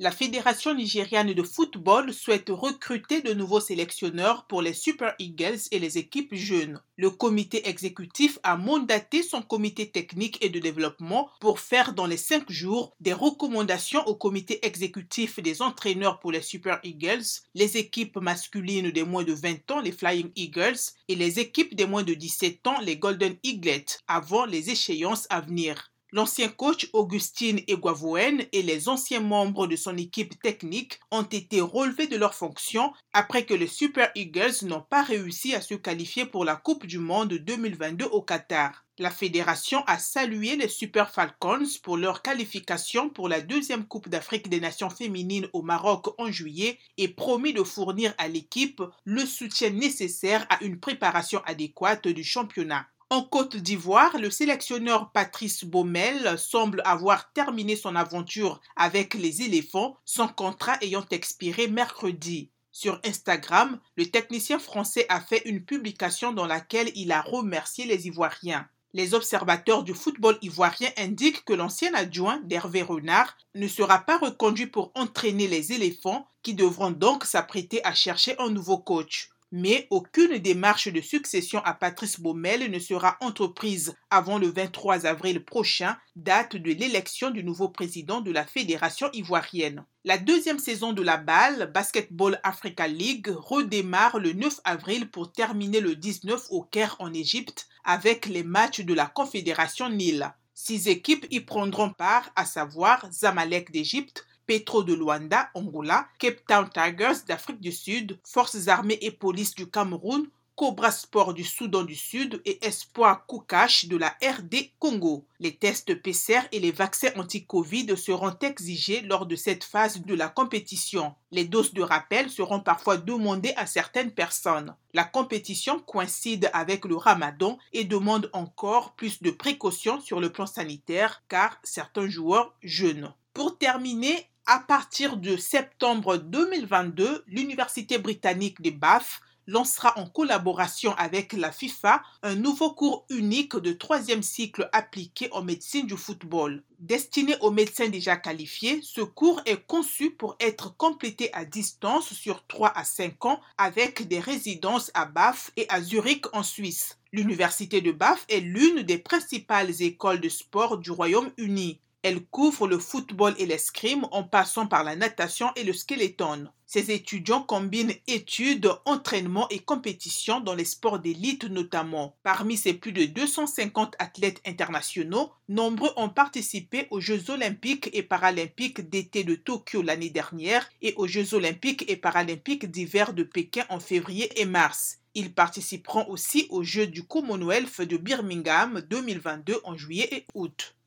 La Fédération nigériane de football souhaite recruter de nouveaux sélectionneurs pour les Super Eagles et les équipes jeunes. Le comité exécutif a mandaté son comité technique et de développement pour faire dans les cinq jours des recommandations au comité exécutif des entraîneurs pour les Super Eagles, les équipes masculines des moins de 20 ans, les Flying Eagles, et les équipes des moins de 17 ans, les Golden Eaglets, avant les échéances à venir. L'ancien coach Augustine Eguavoen et les anciens membres de son équipe technique ont été relevés de leurs fonctions après que les Super Eagles n'ont pas réussi à se qualifier pour la Coupe du Monde 2022 au Qatar. La fédération a salué les Super Falcons pour leur qualification pour la deuxième Coupe d'Afrique des Nations féminines au Maroc en juillet et promis de fournir à l'équipe le soutien nécessaire à une préparation adéquate du championnat. En Côte d'Ivoire, le sélectionneur Patrice Baumel semble avoir terminé son aventure avec les éléphants, son contrat ayant expiré mercredi. Sur Instagram, le technicien français a fait une publication dans laquelle il a remercié les Ivoiriens. Les observateurs du football ivoirien indiquent que l'ancien adjoint d'Hervé Renard ne sera pas reconduit pour entraîner les éléphants qui devront donc s'apprêter à chercher un nouveau coach mais aucune démarche de succession à Patrice Baumel ne sera entreprise avant le 23 avril prochain, date de l'élection du nouveau président de la Fédération ivoirienne. La deuxième saison de la balle, Basketball Africa League, redémarre le 9 avril pour terminer le 19 au Caire en Égypte avec les matchs de la Confédération Nil. Six équipes y prendront part, à savoir Zamalek d'Égypte, Petro de Luanda, Angola, Cape Town Tigers d'Afrique du Sud, Forces armées et police du Cameroun, Cobra Sport du Soudan du Sud et Espoir Koukache de la RD Congo. Les tests PCR et les vaccins anti-Covid seront exigés lors de cette phase de la compétition. Les doses de rappel seront parfois demandées à certaines personnes. La compétition coïncide avec le ramadan et demande encore plus de précautions sur le plan sanitaire car certains joueurs jeûnent. Pour terminer, à partir de septembre 2022, l'Université britannique de Bath lancera en collaboration avec la FIFA un nouveau cours unique de troisième cycle appliqué en médecine du football. Destiné aux médecins déjà qualifiés, ce cours est conçu pour être complété à distance sur 3 à 5 ans avec des résidences à Bath et à Zurich en Suisse. L'université de Bath est l'une des principales écoles de sport du Royaume-Uni. Elle couvre le football et l'escrime en passant par la natation et le skeleton. Ces étudiants combinent études, entraînement et compétition dans les sports d'élite notamment. Parmi ces plus de 250 athlètes internationaux, nombreux ont participé aux Jeux olympiques et paralympiques d'été de Tokyo l'année dernière et aux Jeux olympiques et paralympiques d'hiver de Pékin en février et mars. Ils participeront aussi aux Jeux du Commonwealth de Birmingham 2022 en juillet et août.